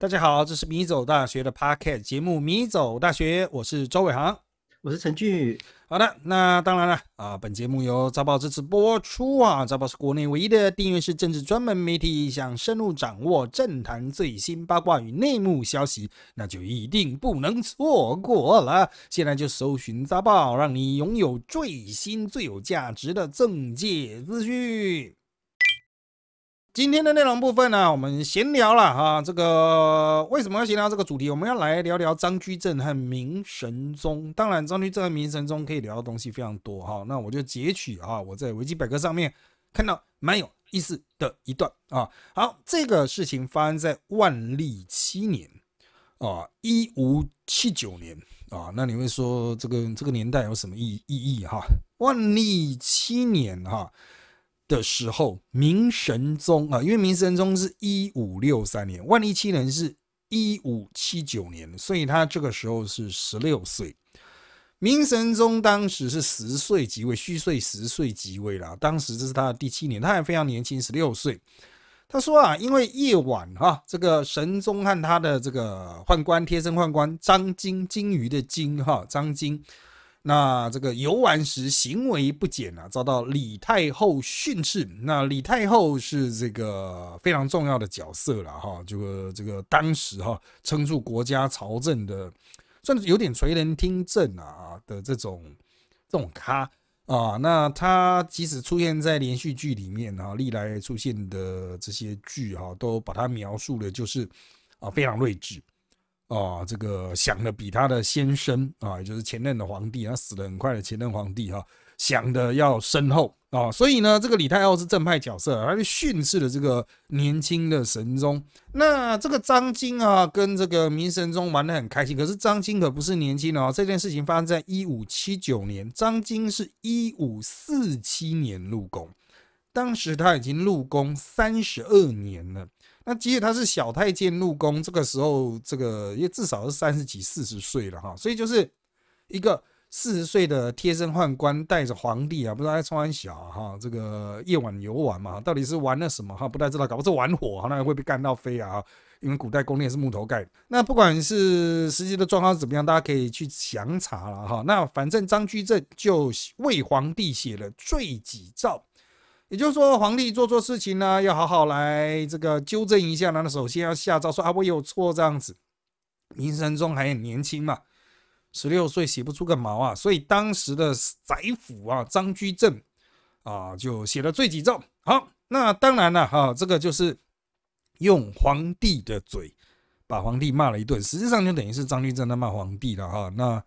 大家好，这是米走大学的 Podcast 节目《米走大学》，我是周伟航，我是陈俊宇。好的，那当然了啊，本节目由早报支持播出啊。早报是国内唯一的订阅式政治专门媒体，想深入掌握政坛最新八卦与内幕消息，那就一定不能错过了。现在就搜寻早报，让你拥有最新最有价值的政界资讯。今天的内容部分呢，我们闲聊了哈。这个为什么要闲聊这个主题？我们要来聊聊张居正和明神宗。当然，张居正和明神宗可以聊的东西非常多哈。那我就截取啊，我在维基百科上面看到蛮有意思的一段啊。好，这个事情发生在万历七年啊，一五七九年啊。那你会说这个这个年代有什么意意义哈？万历七年哈。的时候，明神宗啊，因为明神宗是一五六三年，万历七年是一五七九年，所以他这个时候是十六岁。明神宗当时是十岁即位，虚岁十岁即位了。当时这是他的第七年，他还非常年轻，十六岁。他说啊，因为夜晚哈，这个神宗和他的这个宦官贴身宦官张金金鱼的金哈张金。那这个游玩时行为不检啊，遭到李太后训斥。那李太后是这个非常重要的角色了哈，这个这个当时哈撑住国家朝政的，算是有点垂人听政啊的这种这种咖啊。那他即使出现在连续剧里面啊，历来出现的这些剧哈，都把他描述的就是啊非常睿智。啊，这个想的比他的先生啊，也就是前任的皇帝，他死的很快的前任皇帝哈，想的要深厚啊。所以呢，这个李太后是正派角色，他就训斥了这个年轻的神宗。那这个张京啊，跟这个明神宗玩的很开心。可是张京可不是年轻的哦，这件事情发生在一五七九年，张京是一五四七年入宫，当时他已经入宫三十二年了。那即使他是小太监入宫，这个时候这个也至少是三十几、四十岁了哈，所以就是一个四十岁的贴身宦官带着皇帝啊，不知道在穿小哈，这个夜晚游玩嘛，到底是玩了什么哈？不太知道，搞不是玩火，那会被干到飞啊？因为古代宫殿是木头盖。那不管是实际的状况是怎么样，大家可以去详查了哈。那反正张居正就为皇帝写了罪己诏。也就是说，皇帝做错事情呢，要好好来这个纠正一下。那首先要下诏说啊，我有错这样子。明神宗还很年轻嘛，十六岁写不出个毛啊。所以当时的宰辅啊，张居正啊，就写了罪己诏。好，那当然了哈，这个就是用皇帝的嘴把皇帝骂了一顿，实际上就等于是张居正在骂皇帝了哈。那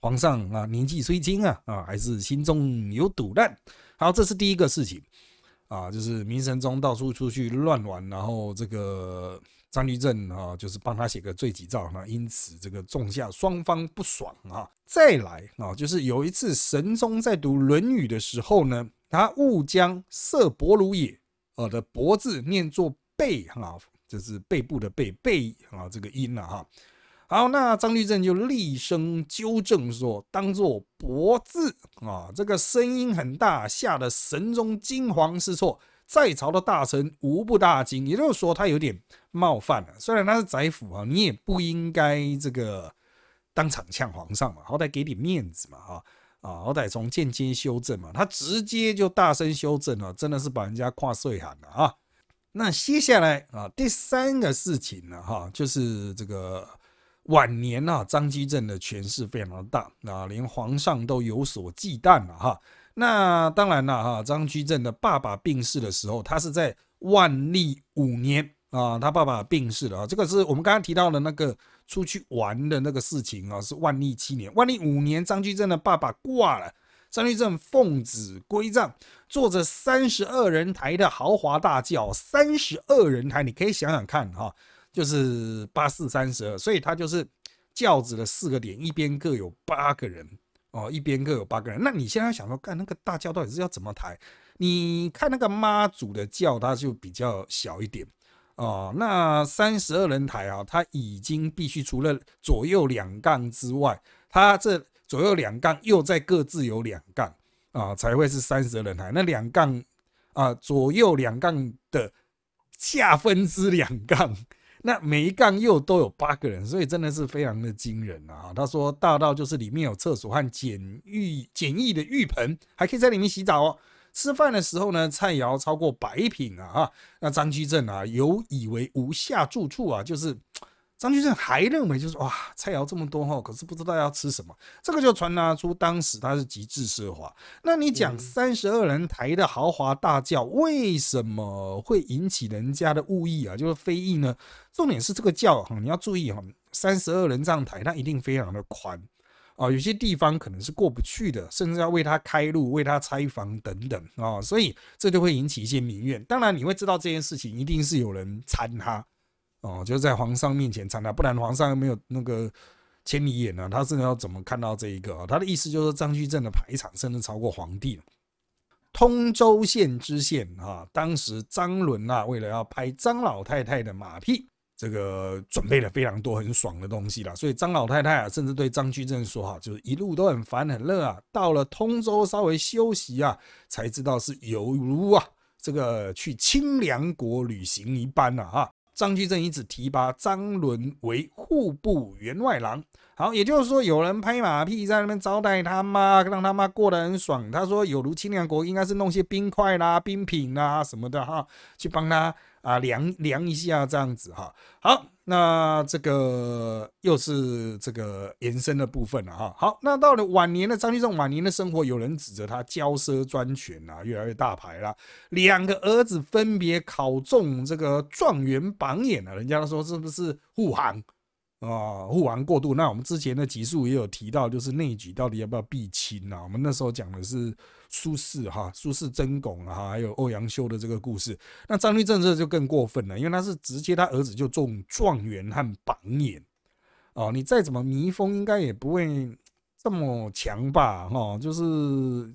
皇上啊，年纪虽轻啊，啊，还是心中有堵烂。好，这是第一个事情啊，就是明神宗到处出去乱玩，然后这个张居正啊，就是帮他写个罪己诏，那因此这个种下双方不爽啊。再来啊，就是有一次神宗在读《论语》的时候呢，他误将“色伯如也”呃的“伯”字念作“背”哈，就是背部的“背”背啊这个音了哈。好，那张居正就厉声纠正说：“当做‘伯’字啊，这个声音很大，吓得神宗惊惶失措，在朝的大臣无不大惊。也就是说，他有点冒犯了。虽然他是宰辅啊，你也不应该这个当场呛皇上嘛，好歹给点面子嘛，哈啊，好歹从间接修正嘛。他直接就大声修正了，真的是把人家跨岁喊了啊。那接下来啊，第三个事情呢，哈，就是这个。”晚年啊，张居正的权势非常的大，啊，连皇上都有所忌惮了哈。那当然了哈，张居正的爸爸病逝的时候，他是在万历五年啊，他爸爸病逝了啊。这个是我们刚刚提到的那个出去玩的那个事情啊，是万历七年。万历五年，张居正的爸爸挂了，张居正奉旨归葬，坐着三十二人台的豪华大轿，三十二人台，你可以想想看哈。就是八四三十二，所以它就是轿子的四个点，一边各有八个人哦，一边各有八个人。那你现在想说，干那个大轿到底是要怎么抬？你看那个妈祖的轿，它就比较小一点哦。那三十二人抬啊，它已经必须除了左右两杠之外，它这左右两杠又在各自有两杠啊，才会是三十二人抬。那两杠啊，左右两杠的下分之两杠。那每一杠又都有八个人，所以真的是非常的惊人啊！他说大到就是里面有厕所和简浴简易的浴盆，还可以在里面洗澡哦。吃饭的时候呢，菜肴超过百品啊！哈，那张居正啊，有以为无下住处啊，就是。张居正还认为，就是哇，菜肴这么多哈，可是不知道要吃什么，这个就传达出当时他是极致奢华。那你讲三十二人抬的豪华大轿，为什么会引起人家的误议啊？就是非议呢？重点是这个轿哈，你要注意哈，三十二人这样抬，它一定非常的宽啊，有些地方可能是过不去的，甚至要为他开路、为他拆房等等啊，所以这就会引起一些民怨。当然，你会知道这件事情一定是有人参他。哦，就是在皇上面前参他，不然皇上又没有那个千里眼呢。他是要怎么看到这一个？他的意思就是张居正的排场甚至超过皇帝。通州县知县啊，当时张伦啊，为了要拍张老太太的马屁，这个准备了非常多很爽的东西了。所以张老太太啊，甚至对张居正说：“哈，就是一路都很烦很热啊，到了通州稍微休息啊，才知道是犹如啊这个去清凉国旅行一般了哈。”张居正一直提拔张伦为户部员外郎。好，也就是说，有人拍马屁在那边招待他妈，让他妈过得很爽。他说，有如清凉国，应该是弄些冰块啦、冰品啦什么的哈，去帮他啊凉凉一下这样子哈。好。那这个又是这个延伸的部分了哈。好，那到了晚年的张居正晚年的生活，有人指责他骄奢专权啊，越来越大牌了。两个儿子分别考中这个状元榜眼了，人家都说是不是护航？啊，护航过度。那我们之前的集数也有提到，就是内举到底要不要避亲啊？我们那时候讲的是苏轼哈，苏轼曾巩哈，还有欧阳修的这个故事。那张居正这就更过分了，因为他是直接他儿子就中状元和榜眼哦，你再怎么迷风，应该也不会。这么强吧，哈，就是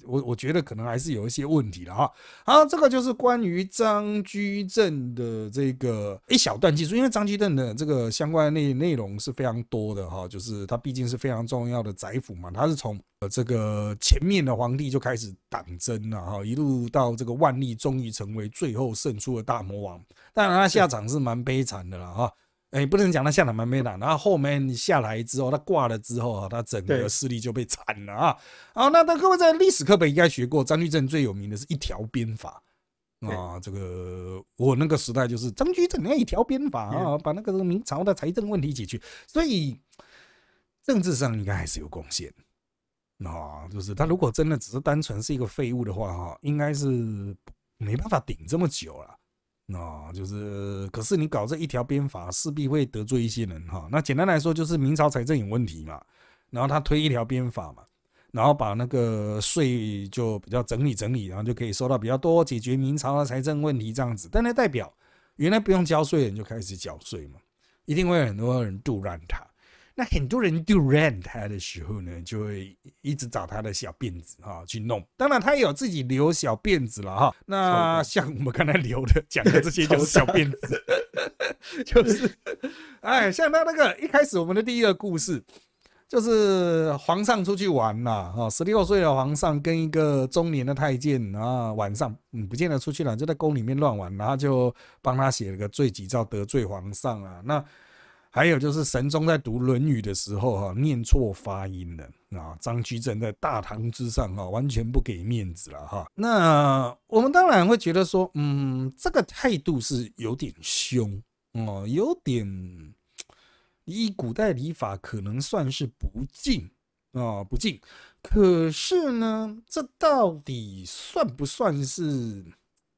我我觉得可能还是有一些问题了哈。好，这个就是关于张居正的这个一小段技术，因为张居正的这个相关内内容是非常多的哈，就是他毕竟是非常重要的宰辅嘛，他是从呃这个前面的皇帝就开始党争了哈，一路到这个万历终于成为最后胜出的大魔王，当然他下场是蛮悲惨的了哈。哎，不能讲他下来蛮没打，然后后面下来之后，他挂了之后啊，他整个势力就被铲了啊。好，那那各位在历史课本应该学过，张居正最有名的是一条鞭法啊。这个我那个时代就是张居正那一条鞭法啊，把那个明朝的财政问题解决，所以政治上应该还是有贡献啊。就是他如果真的只是单纯是一个废物的话哈，应该是没办法顶这么久了。啊，就是，可是你搞这一条鞭法，势必会得罪一些人哈。那简单来说，就是明朝财政有问题嘛，然后他推一条鞭法嘛，然后把那个税就比较整理整理，然后就可以收到比较多，解决明朝的财政问题这样子。但那代表原来不用交税的人就开始缴税嘛，一定会有很多人杜乱他。那很多人 do rent 他的时候呢，就会一直找他的小辫子哈去弄。当然，他也有自己留小辫子了哈。那像我们刚才留的讲的这些就是小辫子，就是哎，像他那个一开始我们的第一个故事，就是皇上出去玩了哈，十六岁的皇上跟一个中年的太监啊，晚上嗯不见得出去了，就在宫里面乱玩，然后就帮他写了个罪己诏，得罪皇上啊。那还有就是神宗在读《论语》的时候，哈，念错发音了啊！张居正在大堂之上，哈，完全不给面子了，哈。那我们当然会觉得说，嗯，这个态度是有点凶哦，有点依古代礼法可能算是不敬啊，不敬。可是呢，这到底算不算是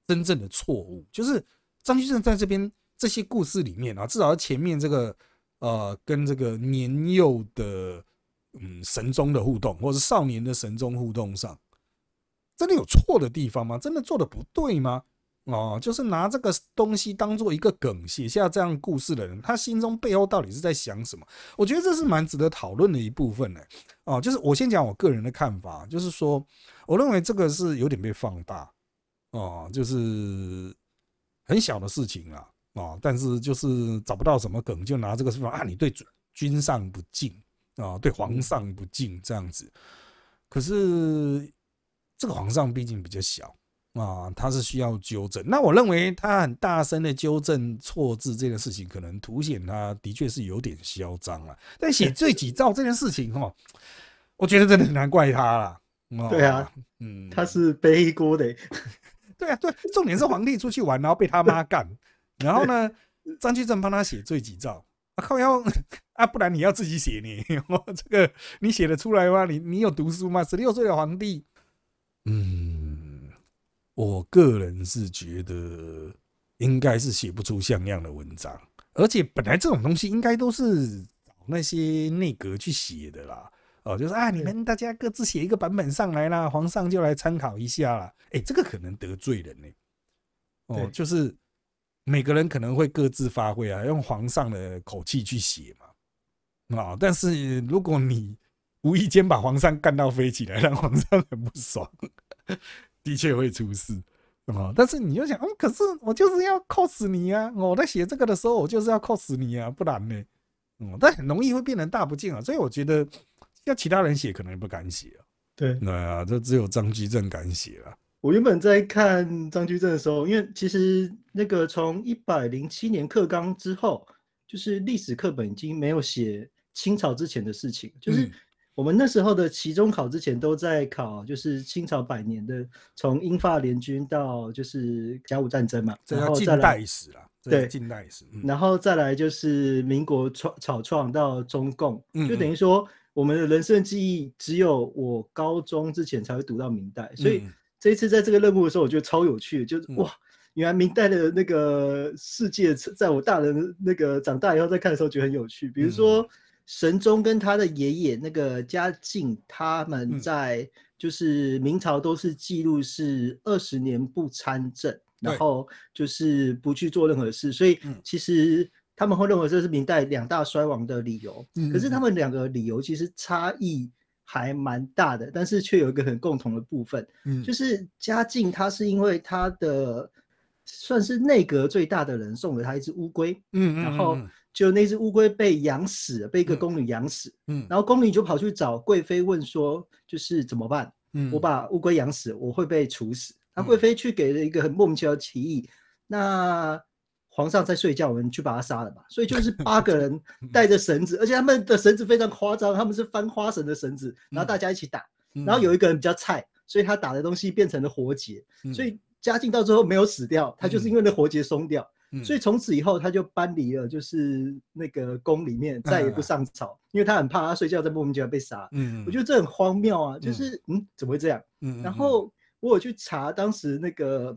真正的错误？就是张居正在这边。这些故事里面啊，至少前面这个呃，跟这个年幼的嗯神宗的互动，或者少年的神宗互动上，真的有错的地方吗？真的做的不对吗？哦，就是拿这个东西当做一个梗写下这样故事的人，他心中背后到底是在想什么？我觉得这是蛮值得讨论的一部分呢。哦，就是我先讲我个人的看法，就是说，我认为这个是有点被放大哦，就是很小的事情了。啊，但是就是找不到什么梗，就拿这个说啊，你对君上不敬啊，对皇上不敬这样子。可是这个皇上毕竟比较小啊，他是需要纠正。那我认为他很大声的纠正错字这件事情，可能凸显他的确是有点嚣张了。但写罪己诏这件事情，哈，我觉得真的很难怪他了。对啊，嗯，他是背锅的。对啊，对，重点是皇帝出去玩，然后被他妈干，然后呢，张居正帮他写罪己诏。啊靠！要啊，不然你要自己写呢？这个你写得出来吗？你你有读书吗？十六岁的皇帝，嗯，我个人是觉得应该是写不出像样的文章，而且本来这种东西应该都是找那些内阁去写的啦。哦，就是啊，你们大家各自写一个版本上来啦，皇上就来参考一下啦。哎，这个可能得罪人呢。哦，就是。每个人可能会各自发挥啊，用皇上的口气去写嘛，啊！但是如果你无意间把皇上干到飞起来，让皇上很不爽，的确会出事啊！但是你就想，嗯，可是我就是要 cos 你啊！我在写这个的时候，我就是要 cos 你啊，不然呢？嗯，但很容易会变成大不敬啊！所以我觉得要其他人写，可能也不敢写啊。对，对啊，这只有张居正敢写了。我原本在看张居正的时候，因为其实那个从一百零七年课纲之后，就是历史课本已经没有写清朝之前的事情，就是我们那时候的期中考之前都在考，就是清朝百年的，从英法联军到就是甲午战争嘛，然后近代史了，对，近代史，然后再来就是民国创草创到中共，就等于说我们的人生记忆只有我高中之前才会读到明代，所以。这一次在这个任务的时候，我觉得超有趣，就是哇，原来明代的那个世界，在我大人那个长大以后再看的时候，觉得很有趣。比如说神宗跟他的爷爷那个嘉靖，他们在就是明朝都是记录是二十年不参政，然后就是不去做任何事，所以其实他们会认为这是明代两大衰亡的理由。可是他们两个理由其实差异。还蛮大的，但是却有一个很共同的部分，嗯，就是嘉靖他是因为他的算是内阁最大的人送了他一只乌龟，嗯嗯，然后就那只乌龟被养死了，被一个宫女养死，嗯，然后宫女就跑去找贵妃问说，就是怎么办？嗯，我把乌龟养死，我会被处死。那贵妃去给了一个很莫名其妙的提议，那。皇上在睡觉，我们去把他杀了吧。所以就是 八个人带着绳子，而且他们的绳子非常夸张，他们是翻花绳的绳子，然后大家一起打。然后有一个人比较菜，所以他打的东西变成了活结。所以嘉靖到最后没有死掉，他就是因为那活结松掉。所以从此以后他就搬离了，就是那个宫里面再也不上朝，因为他很怕他睡觉在莫名其妙被杀。嗯，我觉得这很荒谬啊，就是嗯怎么会这样？嗯，然后我有去查当时那个。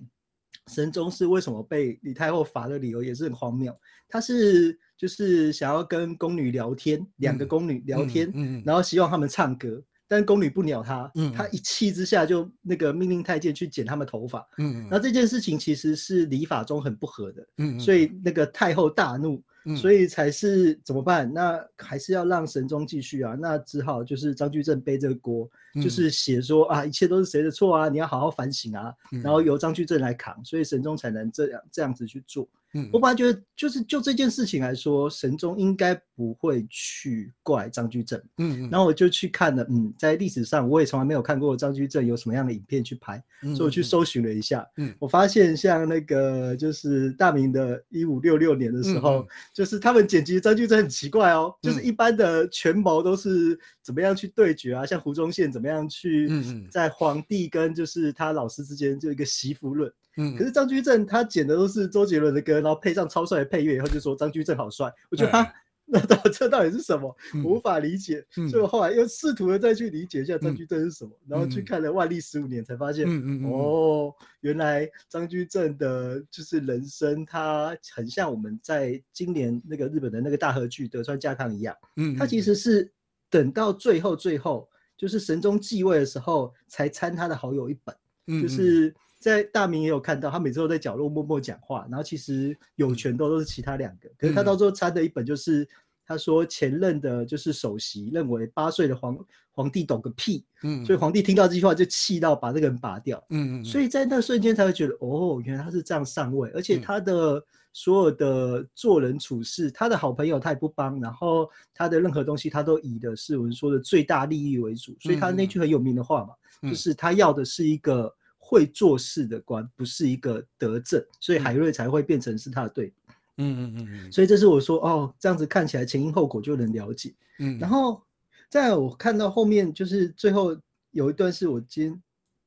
神宗是为什么被李太后罚的理由也是很荒谬，他是就是想要跟宫女聊天，两个宫女聊天，然后希望他们唱歌，但宫女不鸟他，他一气之下就那个命令太监去剪他们头发，然后这件事情其实是礼法中很不合的，所以那个太后大怒。所以才是怎么办？那还是要让神宗继续啊？那只好就是张居正背这个锅，就是写说啊，一切都是谁的错啊？你要好好反省啊，然后由张居正来扛，所以神宗才能这样这样子去做。嗯，我本来觉得就是就这件事情来说，神宗应该不会去怪张居正。嗯嗯，然后我就去看了，嗯，在历史上我也从来没有看过张居正有什么样的影片去拍，所以我去搜寻了一下。嗯，我发现像那个就是大明的一五六六年的时候，就是他们剪辑张居正很奇怪哦，就是一般的权谋都是怎么样去对决啊，像胡宗宪怎么样去在皇帝跟就是他老师之间就一个媳妇论。嗯，可是张居正他剪的都是周杰伦的歌，然后配上超帅的配乐，以后就说张居正好帅。我觉得他那 到这到底是什么？无法理解。所以我后来又试图的再去理解一下张居正是什么，然后去看了万历十五年，才发现，哦，原来张居正的就是人生，他很像我们在今年那个日本的那个大和剧德川家康一样。嗯，他其实是等到最后最后，就是神宗继位的时候，才参他的好友一本，就是。在大明也有看到，他每次都在角落默默讲话，然后其实有权都都是其他两个，可是他到最后参的一本就是他说前任的就是首席认为八岁的皇皇帝懂个屁，嗯，所以皇帝听到这句话就气到把这个人拔掉，嗯嗯，所以在那瞬间才会觉得哦，原来他是这样上位，而且他的所有的做人处事，他的好朋友他也不帮，然后他的任何东西他都以的是我们说的最大利益为主，所以他那句很有名的话嘛，就是他要的是一个。会做事的官，不是一个德政，所以海瑞才会变成是他的对比。嗯嗯嗯嗯。所以这是我说哦，这样子看起来前因后果就能了解。嗯。然后在我看到后面，就是最后有一段是我今天。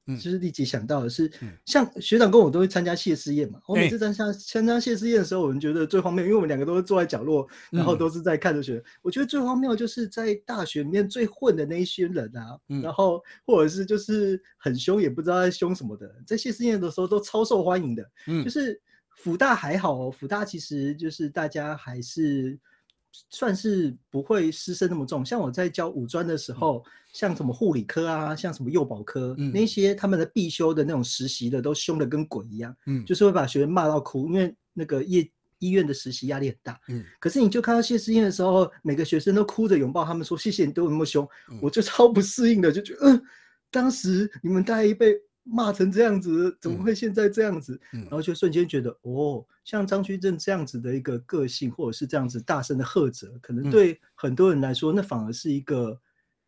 就是立即想到的是，像学长跟我都会参加谢师宴嘛。我每次参加参加谢师宴的时候，我们觉得最荒谬，因为我们两个都是坐在角落，然后都是在看着学。我觉得最荒谬就是在大学里面最混的那一些人啊，然后或者是就是很凶，也不知道在凶什么的，在谢师宴的时候都超受欢迎的。就是辅大还好哦，辅大其实就是大家还是。算是不会师生那么重，像我在教五专的时候，像什么护理科啊，像什么幼保科，那些他们的必修的那种实习的都凶的跟鬼一样，嗯，就是会把学生骂到哭，因为那个业医院的实习压力很大，嗯，可是你就看到谢师宴的时候，每个学生都哭着拥抱他们说谢谢你对我那么凶，我就超不适应的，就觉得嗯，当时你们大一辈。骂成这样子，怎么会现在这样子？然后就瞬间觉得，哦，像张居正这样子的一个个性，或者是这样子大声的喝责，可能对很多人来说，那反而是一个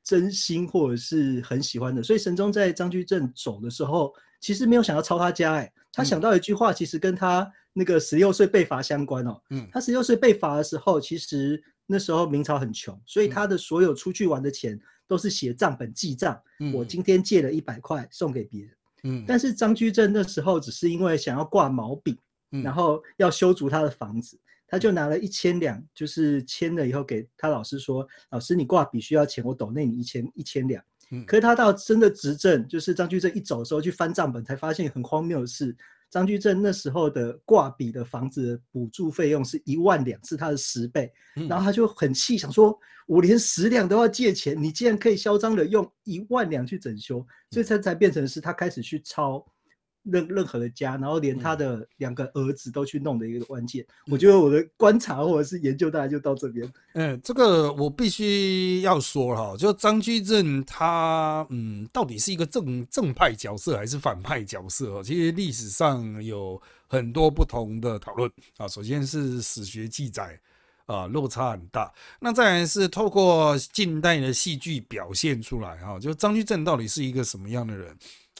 真心或者是很喜欢的。所以神宗在张居正走的时候，其实没有想要抄他家，哎，他想到一句话，其实跟他那个十六岁被罚相关哦。嗯，他十六岁被罚的时候，其实那时候明朝很穷，所以他的所有出去玩的钱都是写账本记账。我今天借了一百块送给别人。嗯，但是张居正那时候只是因为想要挂毛笔，然后要修筑他的房子，他就拿了一千两，就是签了以后给他老师说：“老师，你挂笔需要钱，我抖内你一千一千两。”嗯，可是他到真的执政，就是张居正一走的时候去翻账本，才发现很荒谬的是。张居正那时候的挂笔的房子补助费用是一万两，是他的十倍。然后他就很气，想说：“我连十两都要借钱，你竟然可以嚣张的用一万两去整修。”所以才才变成是他开始去抄。任任何的家，然后连他的两个儿子都去弄的一个关键，我觉得我的观察或者是研究大概就到这边。嗯，这个我必须要说哈，就张居正他，嗯，到底是一个正正派角色还是反派角色？其实历史上有很多不同的讨论啊。首先是史学记载啊，落差很大。那再来是透过近代的戏剧表现出来哈，就张居正到底是一个什么样的人？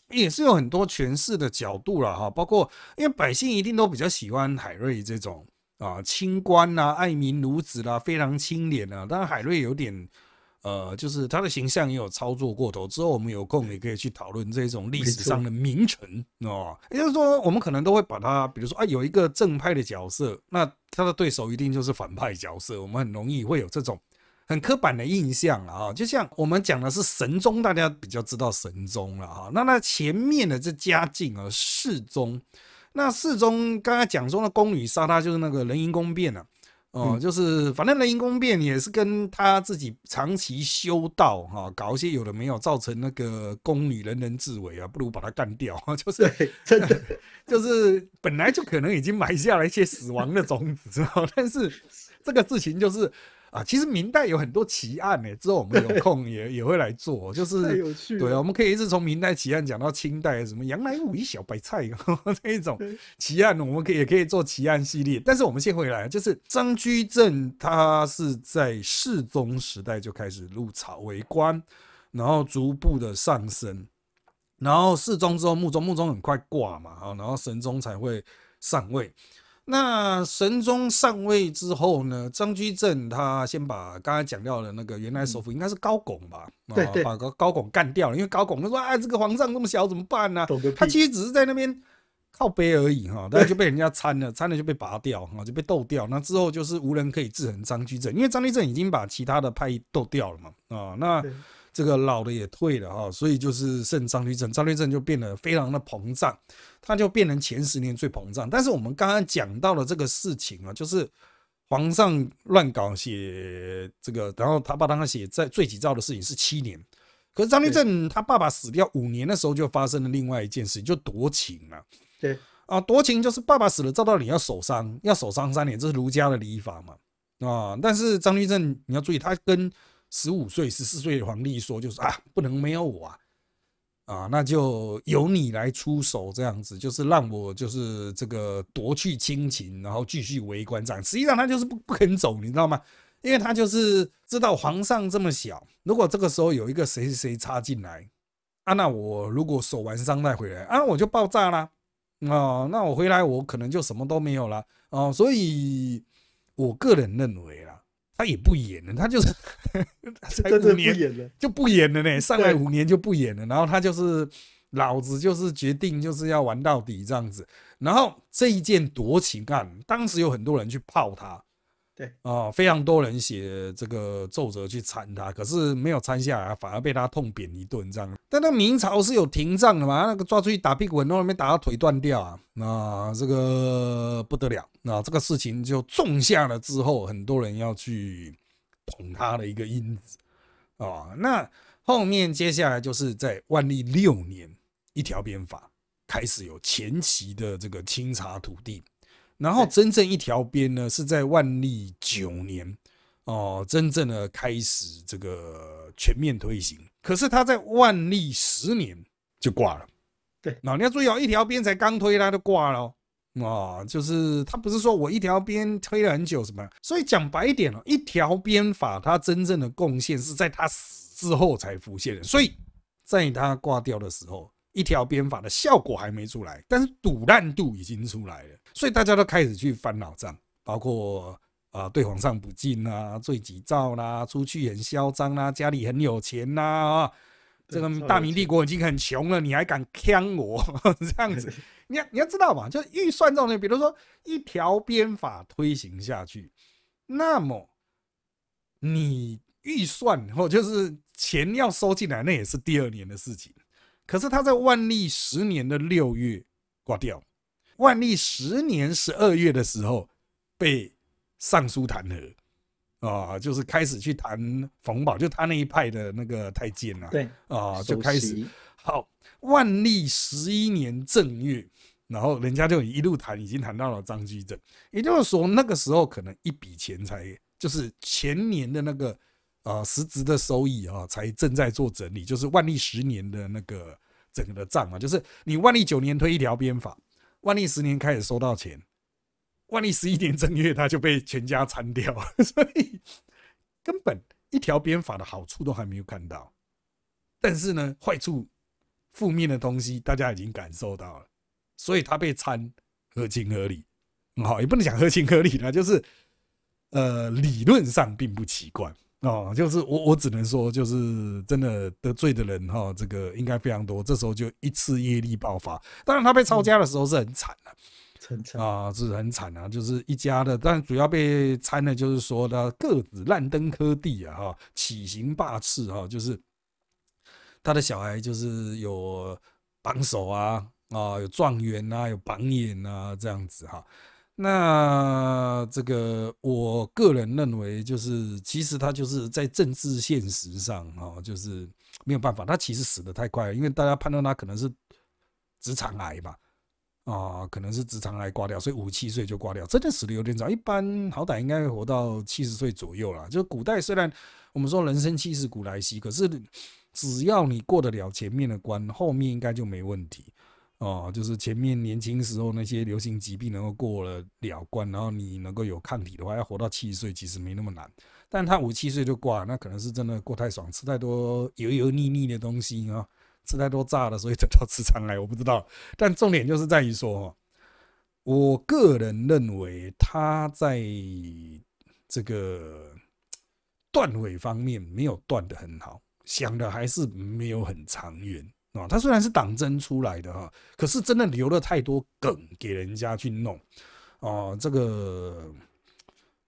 也是有很多诠释的角度了哈，包括因为百姓一定都比较喜欢海瑞这种啊清官呐、爱民如子啦、非常清廉啊。当然海瑞有点呃，就是他的形象也有操作过头。之后我们有空也可以去讨论这种历史上的名臣哦。也就是说，我们可能都会把他，比如说啊，有一个正派的角色，那他的对手一定就是反派角色。我们很容易会有这种。很刻板的印象了哈，就像我们讲的是神宗，大家比较知道神宗了哈。那那前面的这嘉靖啊，世宗，那世宗刚才讲说那宫女杀他，就是那个人因宫变了，哦，就是反正人因宫变也是跟他自己长期修道哈，搞一些有的没有，造成那个宫女人人自危啊，不如把他干掉，就是真的，就是本来就可能已经埋下了一些死亡的种子，但是这个事情就是。啊，其实明代有很多奇案呢，之后我们有空也也会来做，就是对啊，我们可以一直从明代奇案讲到清代，什么杨乃武一小白菜 这一种奇案，我们可以也可以做奇案系列。但是我们先回来，就是张居正他是在世宗时代就开始入朝为官，然后逐步的上升，然后世宗之后穆宗，穆宗很快挂嘛，然后神宗才会上位。那神宗上位之后呢？张居正他先把刚才讲到的那个原来首辅应该是高拱吧，对对，把高高拱干掉了。因为高拱他说：“哎，这个皇上这么小怎么办 呢？”他其实只是在那边靠背而已哈，但是就被人家参了，参了就被拔掉哈，就被斗掉。那之后就是无人可以制衡张居正，因为张居正已经把其他的派斗掉了嘛啊，那。这个老的也退了哈，所以就是剩张居正，张居正就变得非常的膨胀，他就变成前十年最膨胀。但是我们刚刚讲到的这个事情啊，就是皇上乱搞写这个，然后他爸当他写在罪己诏的事情是七年，可是张居正他爸爸死掉五年的时候就发生了另外一件事情，就夺情了。对啊，夺情就是爸爸死了，照道理要守丧，要守丧三年，这是儒家的礼法嘛啊。但是张居正你要注意，他跟十五岁、十四岁的皇帝说：“就是啊，不能没有我啊，啊，那就由你来出手，这样子就是让我就是这个夺去亲情，然后继续为官这样。实际上他就是不不肯走，你知道吗？因为他就是知道皇上这么小，如果这个时候有一个谁谁谁插进来，啊，那我如果守完伤再回来啊，我就爆炸啦。哦，那我回来我可能就什么都没有了哦。所以我个人认为，他也不演了，他就是 才五年就不演了呢，上来五年就不演了，然后他就是老子就是决定就是要玩到底这样子。然后这一件夺情案，当时有很多人去泡他。对啊，非常多人写这个奏折去参他，可是没有参下来，反而被他痛扁一顿这样。但那明朝是有廷杖的嘛？那个抓出去打屁股，然后没打到腿断掉啊！那这个不得了，那这个事情就种下了之后，很多人要去捅他的一个因子啊。那后面接下来就是在万历六年，一条鞭法开始有前期的这个清查土地。然后真正一条边呢，是在万历九年哦，真正的开始这个全面推行。可是他在万历十年就挂了。对，那你要注意哦，一条边才刚推他就挂了哦，就是他不是说我一条边推了很久什么，所以讲白一点哦，一条边法它真正的贡献是在他死之后才浮现的，所以在他挂掉的时候。一条鞭法的效果还没出来，但是赌烂度已经出来了，所以大家都开始去翻老账，包括啊对皇上不敬啊，罪己诏啦，出去很嚣张啦，家里很有钱呐啊，这个大明帝国已经很穷了，你还敢坑我这样子？你要你要知道嘛，就预算这种东西，比如说一条鞭法推行下去，那么你预算或就是钱要收进来，那也是第二年的事情。可是他在万历十年的六月挂掉，万历十年十二月的时候被尚书弹劾，啊，就是开始去谈冯保，就他那一派的那个太监呐，对，啊，就开始好。万历十一年正月，然后人家就一路谈，已经谈到了张居正，也就是说那个时候可能一笔钱财，就是前年的那个。啊，实质的收益啊，才正在做整理，就是万历十年的那个整个的账啊，就是你万历九年推一条鞭法，万历十年开始收到钱，万历十一年正月他就被全家参掉，所以根本一条鞭法的好处都还没有看到，但是呢，坏处、负面的东西大家已经感受到了，所以他被参合情合理，好，也不能讲合情合理了，就是呃，理论上并不奇怪。哦，就是我，我只能说，就是真的得罪的人哈，这个应该非常多。这时候就一次业力爆发。当然，他被抄家的时候是很惨的，很惨啊，是很惨啊，就是一家的。但主要被参的，就是说他个子烂登科第啊，哈，起行霸斥哈，就是他的小孩就是有榜首啊，啊，有状元啊，有榜眼啊，这样子哈。那这个，我个人认为，就是其实他就是在政治现实上啊，就是没有办法。他其实死的太快了，因为大家判断他可能是直肠癌吧，啊，可能是直肠癌挂掉，所以五七岁就挂掉，真的死的有点早。一般好歹应该会活到七十岁左右了。就古代虽然我们说人生七十古来稀，可是只要你过得了前面的关，后面应该就没问题。哦，就是前面年轻时候那些流行疾病能够过了了关，然后你能够有抗体的话，要活到七十岁其实没那么难。但他五七岁就挂，那可能是真的过太爽，吃太多油油腻腻的东西啊，吃太多炸的，所以得到直肠癌，我不知道。但重点就是在于说，我个人认为他在这个断尾方面没有断得很好，想的还是没有很长远。啊，他虽然是党争出来的哈，可是真的留了太多梗给人家去弄，哦，这个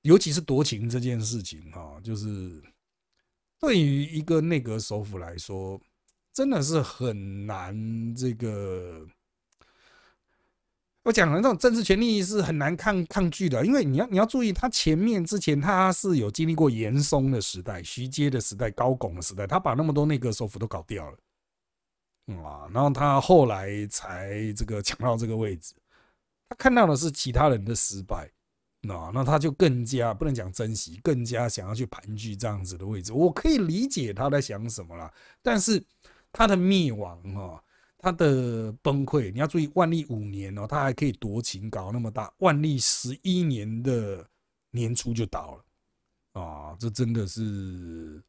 尤其是夺情这件事情哈，就是对于一个内阁首辅来说，真的是很难。这个我讲的这种政治权利是很难抗抗拒的，因为你要你要注意，他前面之前他是有经历过严嵩的时代、徐阶的时代、高拱的时代，他把那么多内阁首辅都搞掉了。啊，然后他后来才这个抢到这个位置，他看到的是其他人的失败，那那他就更加不能讲珍惜，更加想要去盘踞这样子的位置。我可以理解他在想什么了，但是他的灭亡哈，他的崩溃，你要注意，万历五年哦，他还可以夺情搞那么大，万历十一年的年初就倒了，啊，这真的是，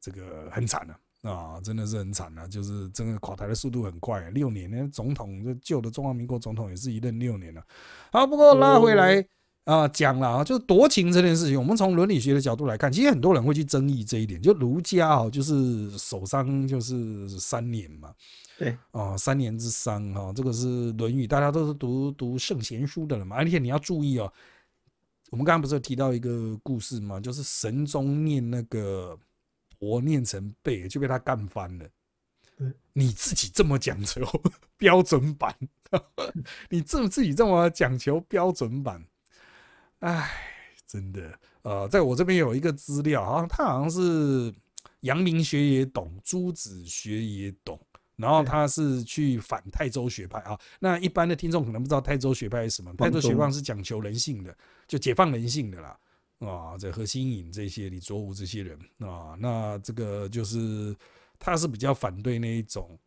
这个很惨了。啊，真的是很惨啊，就是真的垮台的速度很快，六年那总统这旧的中华民国总统也是一任六年了。好，不过拉回来啊，讲了啊，就是夺情这件事情，我们从伦理学的角度来看，其实很多人会去争议这一点。就儒家啊，就是守丧就是三年嘛，对哦，三年之丧哈，这个是《论语》，大家都是读读圣贤书的人嘛，而且你要注意哦，我们刚刚不是有提到一个故事嘛？就是神宗念那个。我念成背就被他干翻了。你 自己这么讲求标准版，你这自己这么讲求标准版，哎，真的，呃，在我这边有一个资料啊，他好像是阳明学也懂，朱子学也懂，然后他是去反泰州学派啊。那一般的听众可能不知道泰州学派是什么，泰州学派是讲求人性的，就解放人性的啦。啊，这何新颖这些李卓吾这些人啊，那这个就是他是比较反对那一种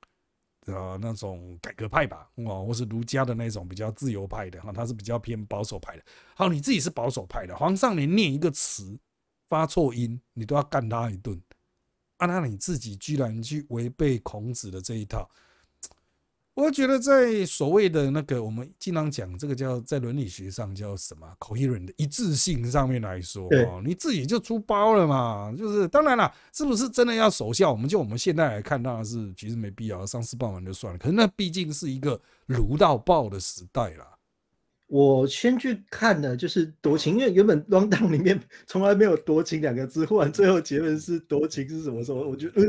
啊那种改革派吧，哦，或是儒家的那种比较自由派的哈，他是比较偏保守派的。好，你自己是保守派的，皇上连念一个词发错音，你都要干他一顿，啊，那你自己居然去违背孔子的这一套。我觉得在所谓的那个，我们经常讲这个叫在伦理学上叫什么 coherent 的一致性上面来说，哦，你自己就出包了嘛。就是当然了，是不是真的要守孝？我们就我们现在来看，当然是其实没必要，丧事办完就算了。可是那毕竟是一个儒道爆的时代啦。我先去看的就是夺情，因为原本 round down 里面从来没有夺情两个字，忽然最后结论是夺情是什么时候？我觉得。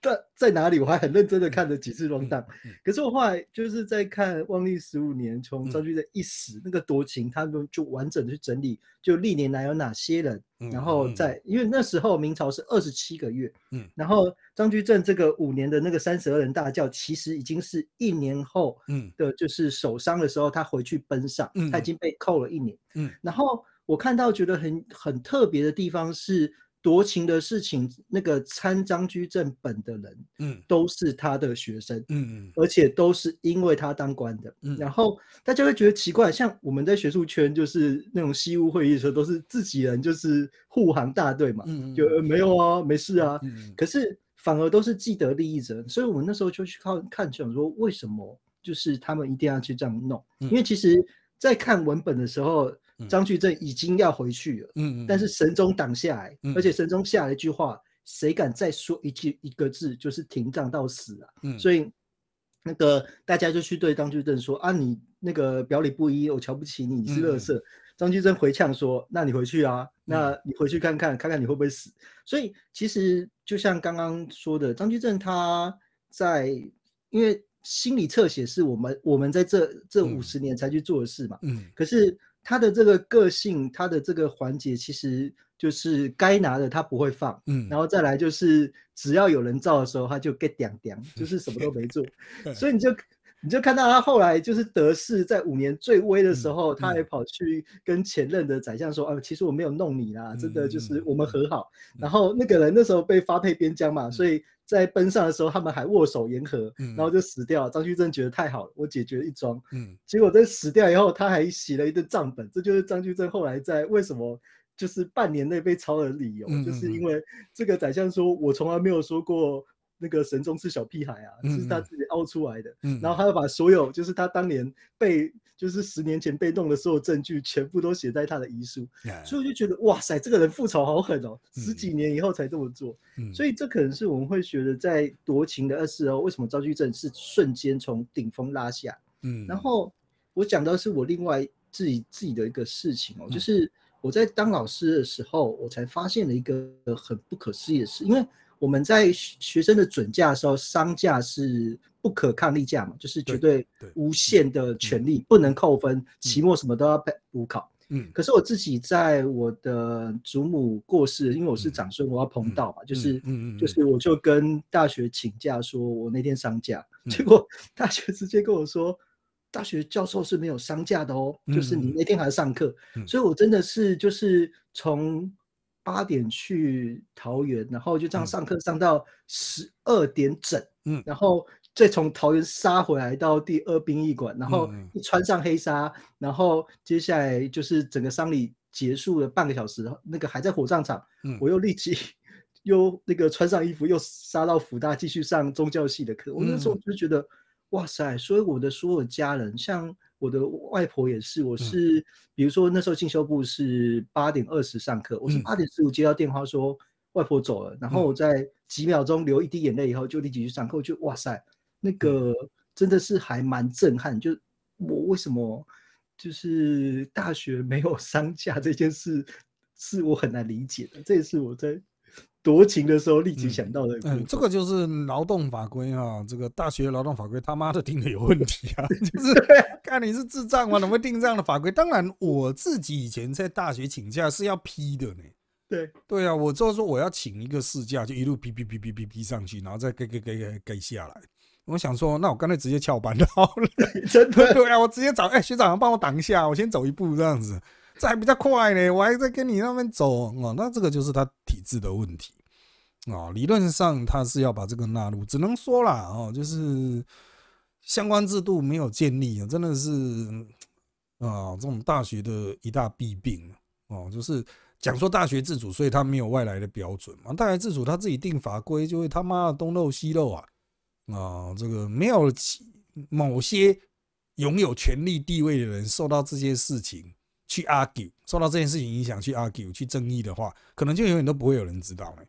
在在哪里？我还很认真的看了几次《乱荡》，可是我后来就是在看万历十五年，从张居正一死那个夺情，他们就完整的去整理，就历年来有哪些人，然后在因为那时候明朝是二十七个月，嗯，然后张居正这个五年的那个三十二人大教，其实已经是一年后，嗯的，就是守丧的时候他回去奔丧，他已经被扣了一年，嗯，然后我看到觉得很很特别的地方是。夺情的事情，那个参张居正本的人，嗯，都是他的学生，嗯嗯，而且都是因为他当官的，嗯，然后大家会觉得奇怪，像我们在学术圈，就是那种西屋会议的时候，都是自己人，就是护航大队嘛，嗯嗯，就没有啊，没事啊，嗯可是反而都是既得利益者，所以我们那时候就去看看，想说为什么就是他们一定要去这样弄？因为其实，在看文本的时候。张居正已经要回去了，但是神宗挡下来，而且神宗下了一句话，谁敢再说一句一个字，就是停葬到死啊，嗯，所以那个大家就去对张居正说啊，你那个表里不一，我瞧不起你，你是乐色。张居正回呛说，那你回去啊，那你回去看看，看看你会不会死。所以其实就像刚刚说的，张居正他在因为心理侧写是我们我们在这这五十年才去做的事嘛，嗯，可是。他的这个个性，他的这个环节，其实就是该拿的他不会放，嗯，然后再来就是只要有人造的时候，他就 get 点点，就是什么都没做，所以你就你就看到他后来就是得势，在五年最危的时候，他还跑去跟前任的宰相说，啊，其实我没有弄你啦，真的就是我们和好。然后那个人那时候被发配边疆嘛，所以。在奔上的时候，他们还握手言和，然后就死掉。张居正觉得太好了，我解决了一桩。嗯，结果在死掉以后，他还写了一顿账本。这就是张居正后来在为什么就是半年内被抄的理由，就是因为这个宰相说：“我从来没有说过那个神宗是小屁孩啊，是他自己凹出来的。”然后他又把所有就是他当年被。就是十年前被动的所有证据，全部都写在他的遗书，所以我就觉得哇塞，这个人复仇好狠哦！十几年以后才这么做，所以这可能是我们会觉得在夺情的二世哦，为什么赵居正是瞬间从顶峰拉下？嗯，然后我讲到是我另外自己自己的一个事情哦，就是我在当老师的时候，我才发现了一个很不可思议的事，因为我们在学生的准假的时候，商假是。不可抗力假嘛，就是绝对无限的权利，不能扣分，期末什么都要补考。嗯，可是我自己在我的祖母过世，因为我是长孙，我要捧到嘛，就是，就是我就跟大学请假，说我那天丧假，结果大学直接跟我说，大学教授是没有丧假的哦，就是你那天还上课，所以我真的是就是从八点去桃园，然后就这样上课上到十二点整，嗯，然后。再从桃园杀回来到第二殡仪馆，然后一穿上黑纱，然后接下来就是整个丧礼结束了半个小时，那个还在火葬场，我又立即 又那个穿上衣服又杀到福大继续上宗教系的课。我那时候就觉得，哇塞！所以我的所有家人，像我的外婆也是，我是比如说那时候进修部是八点二十上课，我是八点十五接到电话说外婆走了，然后我在几秒钟流一滴眼泪以后就立即去上课，就哇塞，那个真的是还蛮震撼。就我为什么就是大学没有 商假这件事？是我很难理解的，这也是我在夺情的时候立即想到的。嗯，这个就是劳动法规啊，这个大学劳动法规他妈的定的有问题啊！就是看你是智障吗？怎么会定这样的法规？当然，我自己以前在大学请假是要批的呢。对对啊，我就是说我要请一个事假，就一路批批批批批批上去，然后再给给给给给下来。我想说，那我干脆直接翘班 好了。真的对啊，我直接找哎学长帮我挡一下，我先走一步这样子。这还比较快呢，我还在跟你那边走哦，那这个就是他体制的问题啊。理论上他是要把这个纳入，只能说啦哦，就是相关制度没有建立啊，真的是啊，这种大学的一大弊病哦，就是讲说大学自主，所以他没有外来的标准嘛。大学自主他自己定法规，就会他妈的东漏西漏啊啊，这个没有某些拥有权力地位的人受到这些事情。去 argue，受到这件事情影响去 argue 去争议的话，可能就永远都不会有人知道哎。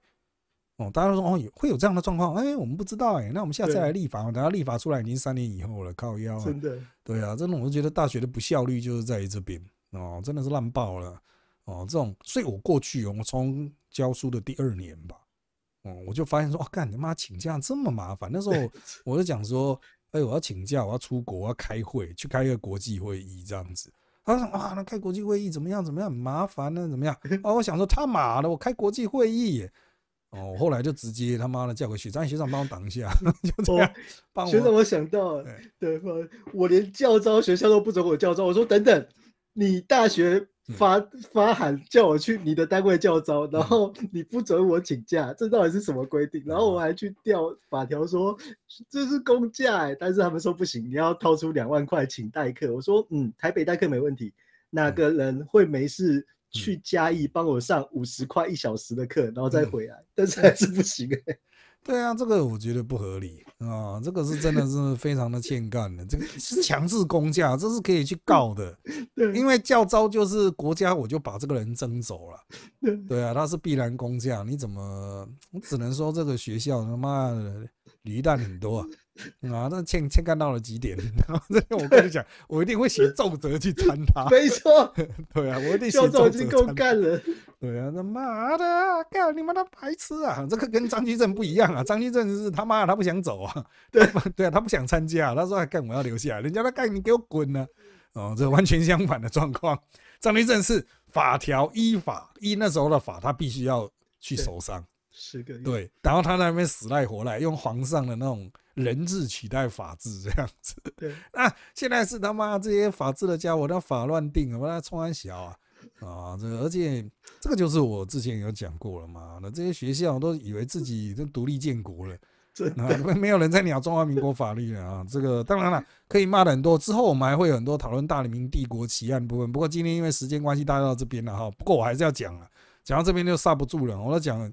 哦，大家都说哦，会有这样的状况，哎，我们不知道哎，那我们下次来立法，等下立法出来已经三年以后了，靠腰。真的。对啊，这种我就觉得大学的不效率就是在于这边哦，真的是烂爆了哦。这种，所以我过去哦，我从教书的第二年吧，哦，我就发现说，哦，干你妈请假这么麻烦。那时候我就讲说，哎，我要请假，我要出国，我要开会，去开一个国际会议这样子。他说：“啊，那开国际会议怎么样？怎么样？很麻烦呢？怎么样？”啊，我想说他妈的，我开国际会议，哦，后来就直接他妈的叫个学长，学长帮我挡一下，就这样。学长，我想到，对，我连教招学校都不准我教招。我说等等，你大学。发发函叫我去你的单位叫招，然后你不准我请假，这到底是什么规定？然后我还去调法条说这是公假哎，但是他们说不行，你要掏出两万块请代课。我说嗯，台北代课没问题，哪个人会没事去嘉义帮我上五十块一小时的课，然后再回来？但是还是不行哎。对啊，这个我觉得不合理啊，这个是真的是非常的欠干的，这个是强制公假，这是可以去告的。对，因为教招就是国家，我就把这个人征走了。对啊，他是必然公假，你怎么？我只能说这个学校他妈的驴蛋很多。啊，那欠欠干到了极点，然后这我跟你讲，我一定会写奏折去参他。没错，对啊，我一定写奏折去够干了。对啊，他妈的，干你妈的白痴啊！这个跟张居正不一样啊，张居正是他妈他不想走啊，对 对啊，他不想参加，他说干我要留下来，人家他干你给我滚呢。哦，这完全相反的状况，张居正是法条依法依那时候的法，他必须要去守丧。十个月。对，然后他那边死赖活赖，用皇上的那种。人治取代法治这样子，对，那 现在是他妈这些法治的家伙，他法乱定，我他冲安小啊啊！这而且这个就是我之前有讲过了嘛，那这些学校都以为自己都独立建国了，啊，没有人在鸟中华民国法律了啊！这个当然了，可以骂的很多，之后我们还会有很多讨论大明帝国奇案部分。不过今天因为时间关系，大家到这边了哈。不过我还是要讲了，讲到这边就刹不住了，我要讲。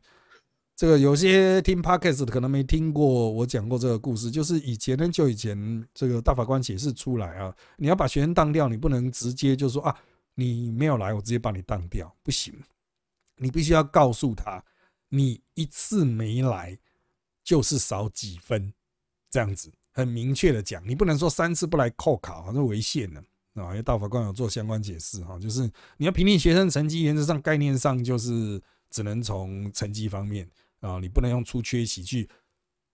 这个有些听 podcast 可能没听过我讲过这个故事，就是以前很久以前，这个大法官解释出来啊，你要把学生当掉，你不能直接就说啊，你没有来，我直接把你当掉，不行，你必须要告诉他，你一次没来就是少几分，这样子很明确的讲，你不能说三次不来扣考，好像违宪了啊，因为大法官有做相关解释哈，就是你要评定学生成绩，原则上概念上就是只能从成绩方面。啊，你不能用出缺席去，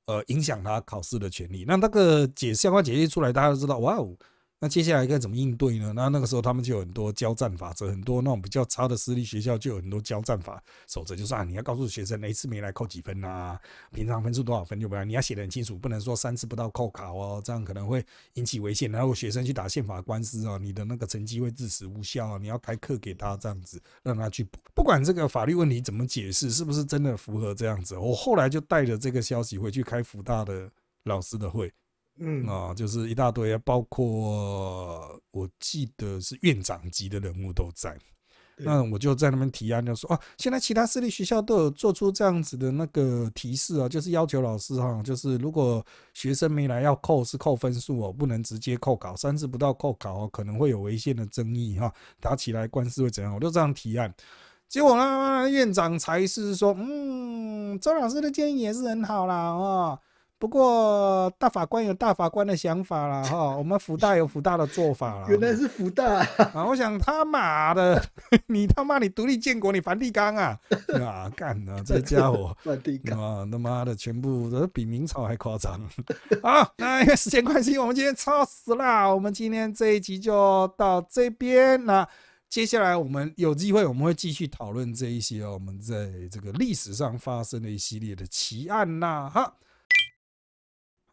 呃，影响他考试的权利。那那个解相关解释出来，大家都知道，哇哦。那接下来该怎么应对呢？那那个时候他们就有很多交战法则，很多那种比较差的私立学校就有很多交战法守则，就是啊，你要告诉学生哪一次没来扣几分啊，平常分数多少分就不要，你要写得很清楚，不能说三次不到扣考哦，这样可能会引起违宪，然后学生去打宪法官司啊，你的那个成绩会自此无效，你要开课给他这样子，让他去补不管这个法律问题怎么解释，是不是真的符合这样子？我后来就带着这个消息回去开福大的老师的会。嗯啊，就是一大堆，包括我记得是院长级的人物都在。那我就在那边提案，就说啊，现在其他私立学校都有做出这样子的那个提示啊，就是要求老师哈，就是如果学生没来要扣是扣分数哦，不能直接扣考，三次不到扣考哦，可能会有违宪的争议哈，打起来官司会怎样？我就这样提案，结果呢，院长才是说，嗯，周老师的建议也是很好啦啊。不过大法官有大法官的想法啦，哈，我们福大有福大的做法啦。原来是福大啊！我想他妈的，你他妈你独立建国，你梵蒂冈啊啊干 啊！这家伙梵蒂冈啊，他妈的全部都比明朝还夸张好！那因为时间关系，我们今天超时啦，我们今天这一集就到这边。那接下来我们有机会，我们会继续讨论这一些我们在这个历史上发生的一系列的奇案呐，哈。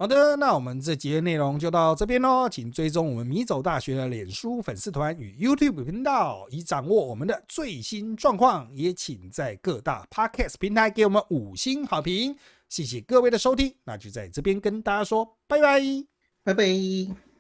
好的，那我们这节内容就到这边喽，请追踪我们米走大学的脸书粉丝团与 YouTube 频道，以掌握我们的最新状况。也请在各大 Podcast 平台给我们五星好评，谢谢各位的收听。那就在这边跟大家说拜拜，拜拜。